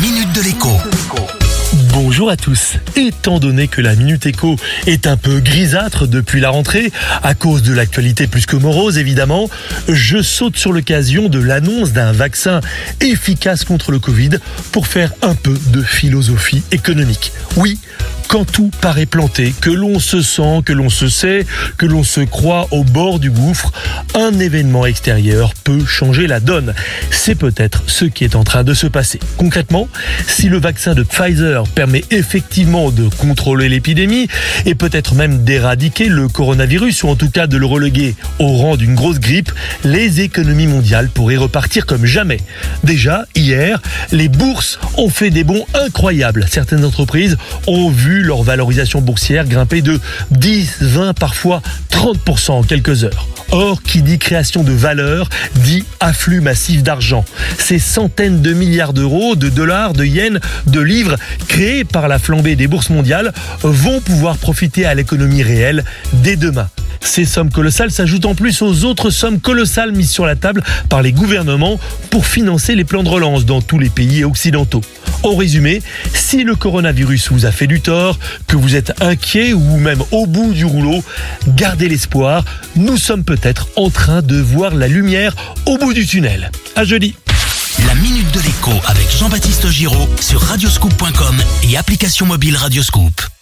minute de l'écho. Bonjour à tous. Étant donné que la Minute Éco est un peu grisâtre depuis la rentrée, à cause de l'actualité plus que morose évidemment, je saute sur l'occasion de l'annonce d'un vaccin efficace contre le Covid pour faire un peu de philosophie économique. Oui, quand tout paraît planté, que l'on se sent, que l'on se sait, que l'on se croit au bord du gouffre, un événement extérieur peut changer la donne. C'est peut-être ce qui est en train de se passer. Concrètement, si le vaccin de Pfizer permet effectivement de contrôler l'épidémie et peut-être même d'éradiquer le coronavirus ou en tout cas de le reléguer au rang d'une grosse grippe, les économies mondiales pourraient repartir comme jamais. Déjà, hier, les bourses ont fait des bons incroyables. Certaines entreprises ont vu leur valorisation boursière grimper de 10, 20, parfois 30% en quelques heures. Or, qui dit création de valeur, dit afflux massif d'argent. Ces centaines de milliards d'euros, de dollars, de yens, de livres créés par la flambée des bourses mondiales vont pouvoir profiter à l'économie réelle dès demain. Ces sommes colossales s'ajoutent en plus aux autres sommes colossales mises sur la table par les gouvernements pour financer les plans de relance dans tous les pays occidentaux. En résumé, si le coronavirus vous a fait du tort, que vous êtes inquiet ou même au bout du rouleau, gardez l'espoir. Nous sommes peut-être en train de voir la lumière au bout du tunnel. À jeudi. La minute de l'écho avec Jean-Baptiste Giraud sur radioscoop.com et application mobile Radioscoop.